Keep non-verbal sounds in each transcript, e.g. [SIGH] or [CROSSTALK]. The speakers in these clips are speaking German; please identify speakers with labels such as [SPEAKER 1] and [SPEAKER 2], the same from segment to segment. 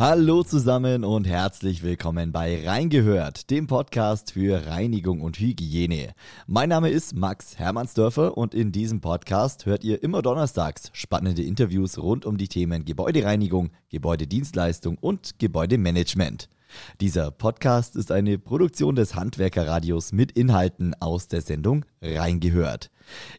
[SPEAKER 1] Hallo zusammen und herzlich willkommen bei Reingehört, dem Podcast für Reinigung und Hygiene. Mein Name ist Max Hermannsdörfer und in diesem Podcast hört ihr immer donnerstags spannende Interviews rund um die Themen Gebäudereinigung, Gebäudedienstleistung und Gebäudemanagement. Dieser Podcast ist eine Produktion des Handwerkerradios mit Inhalten aus der Sendung Reingehört.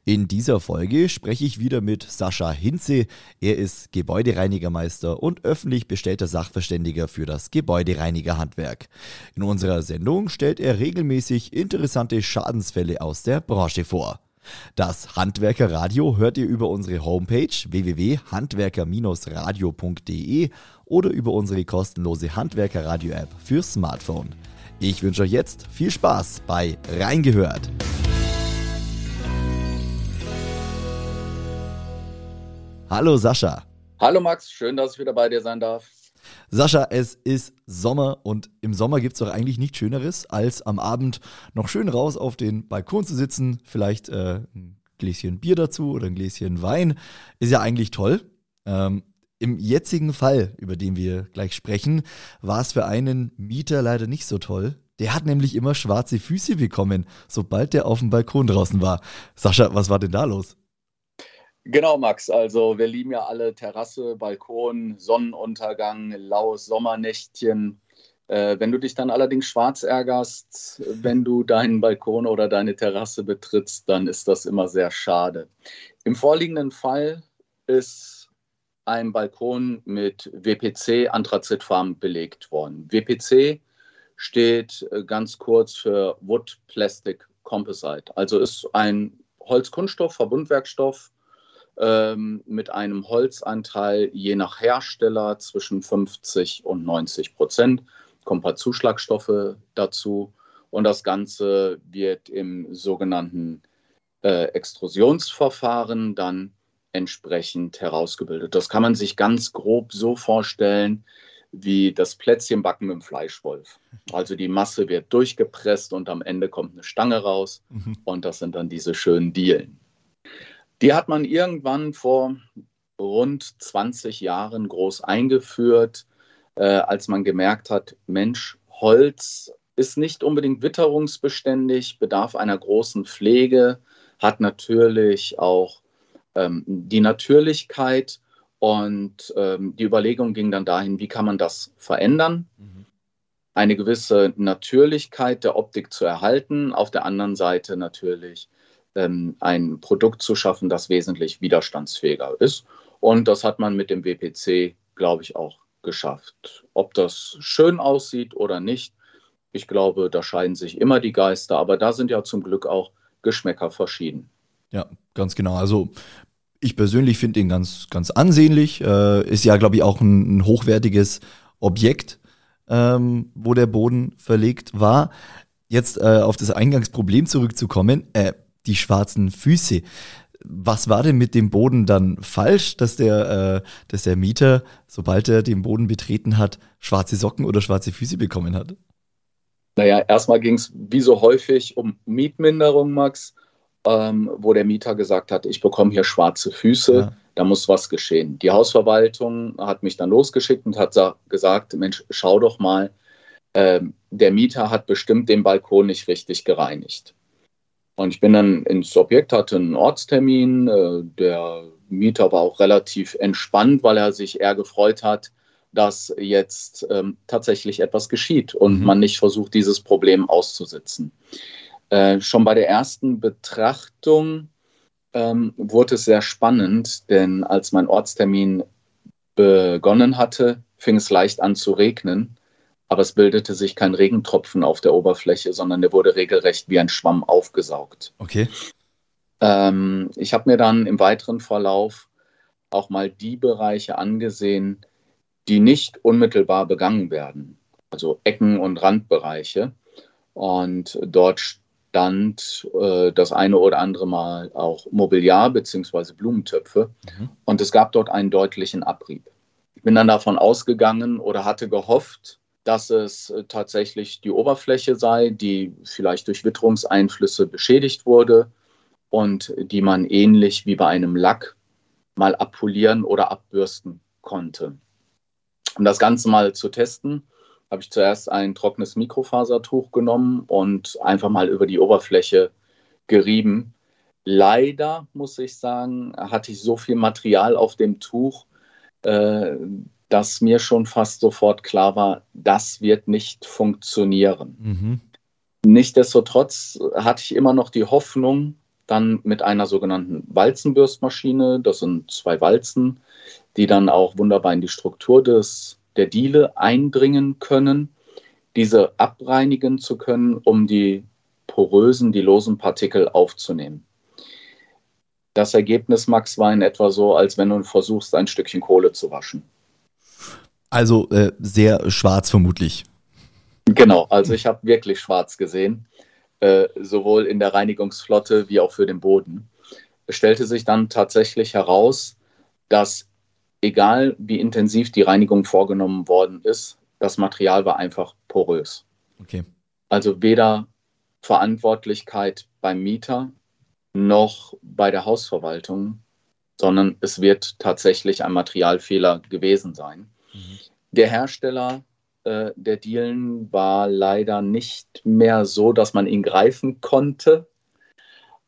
[SPEAKER 1] In dieser Folge spreche ich wieder mit Sascha Hinze. Er ist Gebäudereinigermeister und öffentlich bestellter Sachverständiger für das Gebäudereinigerhandwerk. In unserer Sendung stellt er regelmäßig interessante Schadensfälle aus der Branche vor. Das Handwerkerradio hört ihr über unsere Homepage www.handwerker-radio.de oder über unsere kostenlose Handwerkerradio-App für Smartphone. Ich wünsche euch jetzt viel Spaß bei Reingehört. Hallo Sascha.
[SPEAKER 2] Hallo Max, schön, dass ich wieder bei dir sein darf.
[SPEAKER 1] Sascha, es ist Sommer und im Sommer gibt es doch eigentlich nichts Schöneres, als am Abend noch schön raus auf den Balkon zu sitzen, vielleicht äh, ein Gläschen Bier dazu oder ein Gläschen Wein. Ist ja eigentlich toll. Ähm, Im jetzigen Fall, über den wir gleich sprechen, war es für einen Mieter leider nicht so toll. Der hat nämlich immer schwarze Füße bekommen, sobald der auf dem Balkon draußen war. Sascha, was war denn da los?
[SPEAKER 2] Genau, Max. Also wir lieben ja alle Terrasse, Balkon, Sonnenuntergang, laues Sommernächtchen. Äh, wenn du dich dann allerdings schwarz ärgerst, wenn du deinen Balkon oder deine Terrasse betrittst, dann ist das immer sehr schade. Im vorliegenden Fall ist ein Balkon mit WPC Anthrazitfarben belegt worden. WPC steht äh, ganz kurz für Wood Plastic Composite. Also ist ein Holzkunststoff, Verbundwerkstoff, ähm, mit einem Holzanteil je nach Hersteller zwischen 50 und 90 Prozent. Kommen ein paar Zuschlagstoffe dazu und das Ganze wird im sogenannten äh, Extrusionsverfahren dann entsprechend herausgebildet. Das kann man sich ganz grob so vorstellen wie das Plätzchenbacken mit dem Fleischwolf. Also die Masse wird durchgepresst und am Ende kommt eine Stange raus mhm. und das sind dann diese schönen Dielen. Die hat man irgendwann vor rund 20 Jahren groß eingeführt, äh, als man gemerkt hat, Mensch, Holz ist nicht unbedingt witterungsbeständig, bedarf einer großen Pflege, hat natürlich auch ähm, die Natürlichkeit und ähm, die Überlegung ging dann dahin, wie kann man das verändern? Mhm. Eine gewisse Natürlichkeit der Optik zu erhalten, auf der anderen Seite natürlich ähm, ein Produkt zu schaffen, das wesentlich widerstandsfähiger ist. Und das hat man mit dem WPC, glaube ich, auch geschafft. Ob das schön aussieht oder nicht, ich glaube, da scheiden sich immer die Geister, aber da sind ja zum Glück auch Geschmäcker verschieden.
[SPEAKER 1] Ja, ganz genau. Also ich persönlich finde ihn ganz, ganz ansehnlich. Äh, ist ja, glaube ich, auch ein, ein hochwertiges Objekt, ähm, wo der Boden verlegt war. Jetzt äh, auf das Eingangsproblem zurückzukommen. Äh, die schwarzen Füße. Was war denn mit dem Boden dann falsch, dass der, äh, dass der Mieter, sobald er den Boden betreten hat, schwarze Socken oder schwarze Füße bekommen hat?
[SPEAKER 2] Naja, erstmal ging es wie so häufig um Mietminderung, Max, ähm, wo der Mieter gesagt hat, ich bekomme hier schwarze Füße, ja. da muss was geschehen. Die Hausverwaltung hat mich dann losgeschickt und hat gesagt, Mensch, schau doch mal, ähm, der Mieter hat bestimmt den Balkon nicht richtig gereinigt. Und ich bin dann ins Objekt, hatte einen Ortstermin. Äh, der Mieter war auch relativ entspannt, weil er sich eher gefreut hat, dass jetzt ähm, tatsächlich etwas geschieht und mhm. man nicht versucht, dieses Problem auszusitzen. Äh, schon bei der ersten Betrachtung ähm, wurde es sehr spannend, denn als mein Ortstermin begonnen hatte, fing es leicht an zu regnen aber es bildete sich kein Regentropfen auf der Oberfläche, sondern der wurde regelrecht wie ein Schwamm aufgesaugt.
[SPEAKER 1] Okay.
[SPEAKER 2] Ähm, ich habe mir dann im weiteren Verlauf auch mal die Bereiche angesehen, die nicht unmittelbar begangen werden, also Ecken und Randbereiche. Und dort stand äh, das eine oder andere Mal auch Mobiliar bzw. Blumentöpfe. Mhm. Und es gab dort einen deutlichen Abrieb. Ich bin dann davon ausgegangen oder hatte gehofft, dass es äh, tatsächlich die Oberfläche sei, die vielleicht durch Witterungseinflüsse beschädigt wurde und die man ähnlich wie bei einem Lack mal abpolieren oder abbürsten konnte. Um das Ganze mal zu testen, habe ich zuerst ein trockenes Mikrofasertuch genommen und einfach mal über die Oberfläche gerieben. Leider muss ich sagen, hatte ich so viel Material auf dem Tuch, äh, dass mir schon fast sofort klar war, das wird nicht funktionieren. Mhm. Nichtsdestotrotz hatte ich immer noch die Hoffnung, dann mit einer sogenannten Walzenbürstmaschine, das sind zwei Walzen, die dann auch wunderbar in die Struktur des, der Diele eindringen können, diese abreinigen zu können, um die porösen, die losen Partikel aufzunehmen. Das Ergebnis, Max, war in etwa so, als wenn du versuchst, ein Stückchen Kohle zu waschen.
[SPEAKER 1] Also äh, sehr schwarz vermutlich.
[SPEAKER 2] Genau, also ich habe wirklich schwarz gesehen, äh, sowohl in der Reinigungsflotte wie auch für den Boden. Es stellte sich dann tatsächlich heraus, dass egal wie intensiv die Reinigung vorgenommen worden ist, das Material war einfach porös. Okay. Also weder Verantwortlichkeit beim Mieter noch bei der Hausverwaltung, sondern es wird tatsächlich ein Materialfehler gewesen sein. Der Hersteller äh, der Dielen war leider nicht mehr so, dass man ihn greifen konnte.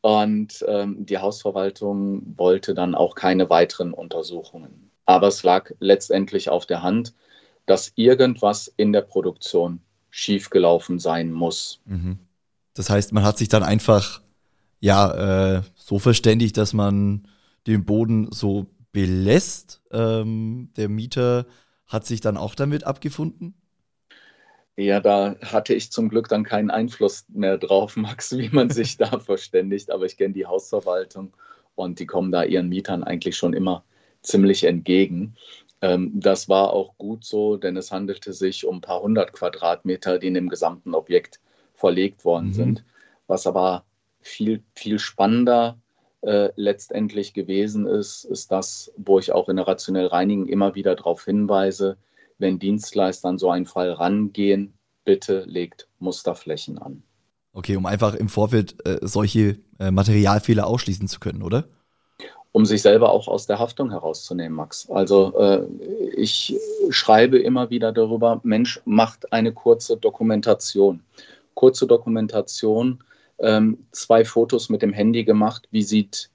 [SPEAKER 2] Und ähm, die Hausverwaltung wollte dann auch keine weiteren Untersuchungen. Aber es lag letztendlich auf der Hand, dass irgendwas in der Produktion schiefgelaufen sein muss. Mhm.
[SPEAKER 1] Das heißt, man hat sich dann einfach ja äh, so verständigt, dass man den Boden so belässt. Ähm, der Mieter hat sich dann auch damit abgefunden?
[SPEAKER 2] Ja, da hatte ich zum Glück dann keinen Einfluss mehr drauf, [LAUGHS] Max, wie man sich da [LAUGHS] verständigt. Aber ich kenne die Hausverwaltung und die kommen da ihren Mietern eigentlich schon immer ziemlich entgegen. Ähm, das war auch gut so, denn es handelte sich um ein paar hundert Quadratmeter, die in dem gesamten Objekt verlegt worden mhm. sind. Was aber viel, viel spannender äh, letztendlich gewesen ist, ist das, wo ich auch in der Rationell Reinigen immer wieder darauf hinweise, wenn Dienstleister an so einen Fall rangehen, bitte legt Musterflächen an.
[SPEAKER 1] Okay, um einfach im Vorfeld äh, solche äh, Materialfehler ausschließen zu können, oder?
[SPEAKER 2] Um sich selber auch aus der Haftung herauszunehmen, Max. Also äh, ich schreibe immer wieder darüber, Mensch, macht eine kurze Dokumentation. Kurze Dokumentation, ähm, zwei Fotos mit dem Handy gemacht, wie sieht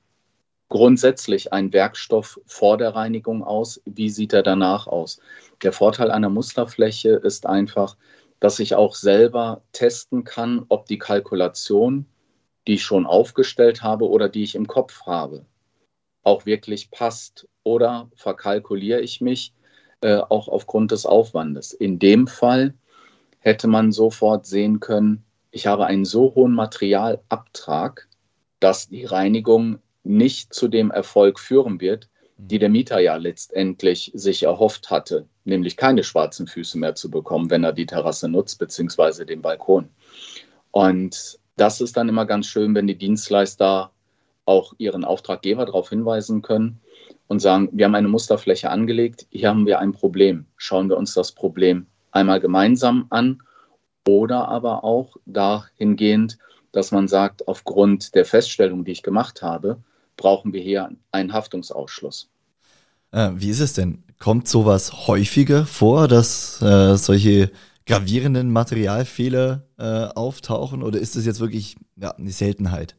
[SPEAKER 2] grundsätzlich ein Werkstoff vor der Reinigung aus? Wie sieht er danach aus? Der Vorteil einer Musterfläche ist einfach, dass ich auch selber testen kann, ob die Kalkulation, die ich schon aufgestellt habe oder die ich im Kopf habe, auch wirklich passt. Oder verkalkuliere ich mich äh, auch aufgrund des Aufwandes. In dem Fall hätte man sofort sehen können, ich habe einen so hohen Materialabtrag, dass die Reinigung nicht zu dem Erfolg führen wird, die der Mieter ja letztendlich sich erhofft hatte, nämlich keine schwarzen Füße mehr zu bekommen, wenn er die Terrasse nutzt, beziehungsweise den Balkon. Und das ist dann immer ganz schön, wenn die Dienstleister auch ihren Auftraggeber darauf hinweisen können und sagen, wir haben eine Musterfläche angelegt, hier haben wir ein Problem. Schauen wir uns das Problem einmal gemeinsam an oder aber auch dahingehend, dass man sagt, aufgrund der Feststellung, die ich gemacht habe, brauchen wir hier einen Haftungsausschluss.
[SPEAKER 1] Äh, wie ist es denn? Kommt sowas häufiger vor, dass äh, solche gravierenden Materialfehler äh, auftauchen oder ist es jetzt wirklich ja, eine Seltenheit?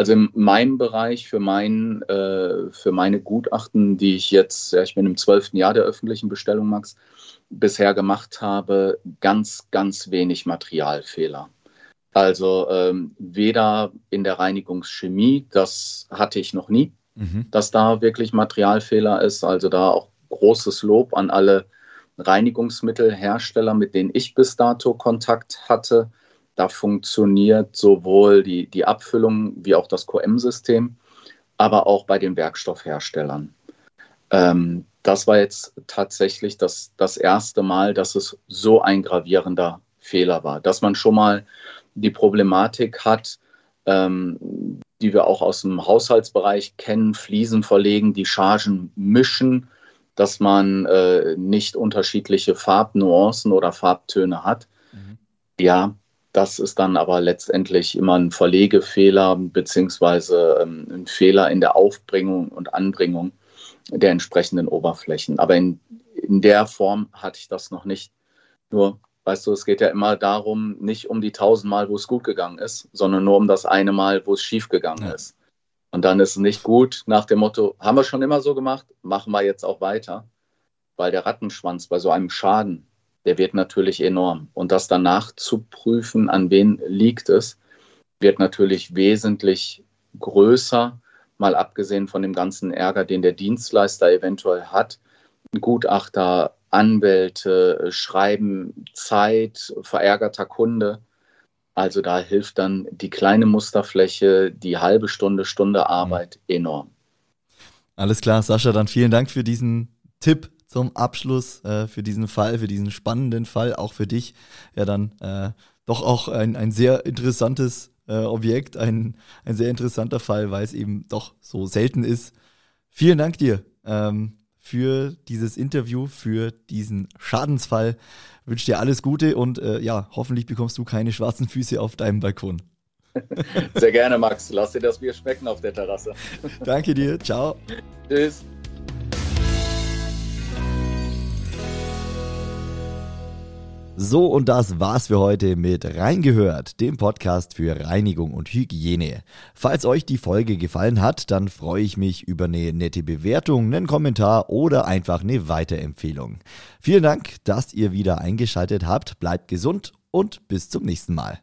[SPEAKER 2] Also in meinem Bereich, für, mein, äh, für meine Gutachten, die ich jetzt, ja, ich bin im zwölften Jahr der öffentlichen Bestellung, Max, bisher gemacht habe, ganz, ganz wenig Materialfehler. Also ähm, weder in der Reinigungschemie, das hatte ich noch nie, mhm. dass da wirklich Materialfehler ist. Also da auch großes Lob an alle Reinigungsmittelhersteller, mit denen ich bis dato Kontakt hatte. Da funktioniert sowohl die, die Abfüllung wie auch das QM-System, aber auch bei den Werkstoffherstellern. Ähm, das war jetzt tatsächlich das, das erste Mal, dass es so ein gravierender Fehler war, dass man schon mal die Problematik hat, ähm, die wir auch aus dem Haushaltsbereich kennen, Fliesen verlegen, die Chargen mischen, dass man äh, nicht unterschiedliche Farbnuancen oder Farbtöne hat. Mhm. Ja, das ist dann aber letztendlich immer ein Verlegefehler beziehungsweise ähm, ein Fehler in der Aufbringung und Anbringung der entsprechenden Oberflächen. Aber in, in der Form hatte ich das noch nicht. Nur, weißt du, es geht ja immer darum, nicht um die tausendmal, wo es gut gegangen ist, sondern nur um das eine Mal, wo es schief gegangen ja. ist. Und dann ist es nicht gut nach dem Motto, haben wir schon immer so gemacht, machen wir jetzt auch weiter. Weil der Rattenschwanz bei so einem Schaden, der wird natürlich enorm. Und das danach zu prüfen, an wen liegt es, wird natürlich wesentlich größer, mal abgesehen von dem ganzen Ärger, den der Dienstleister eventuell hat. Gutachter, Anwälte, Schreiben, Zeit, verärgerter Kunde. Also da hilft dann die kleine Musterfläche, die halbe Stunde, Stunde Arbeit mhm. enorm.
[SPEAKER 1] Alles klar, Sascha, dann vielen Dank für diesen Tipp zum Abschluss, äh, für diesen Fall, für diesen spannenden Fall, auch für dich. Ja, dann äh, doch auch ein, ein sehr interessantes äh, Objekt, ein, ein sehr interessanter Fall, weil es eben doch so selten ist. Vielen Dank dir ähm, für dieses Interview, für diesen Schadensfall. Ich wünsche dir alles Gute und äh, ja, hoffentlich bekommst du keine schwarzen Füße auf deinem Balkon.
[SPEAKER 2] Sehr gerne, Max. Lass dir das Bier schmecken auf der Terrasse.
[SPEAKER 1] Danke dir. Ciao.
[SPEAKER 2] Tschüss.
[SPEAKER 1] So, und das war's für heute mit Reingehört, dem Podcast für Reinigung und Hygiene. Falls euch die Folge gefallen hat, dann freue ich mich über eine nette Bewertung, einen Kommentar oder einfach eine Weiterempfehlung. Vielen Dank, dass ihr wieder eingeschaltet habt, bleibt gesund und bis zum nächsten Mal.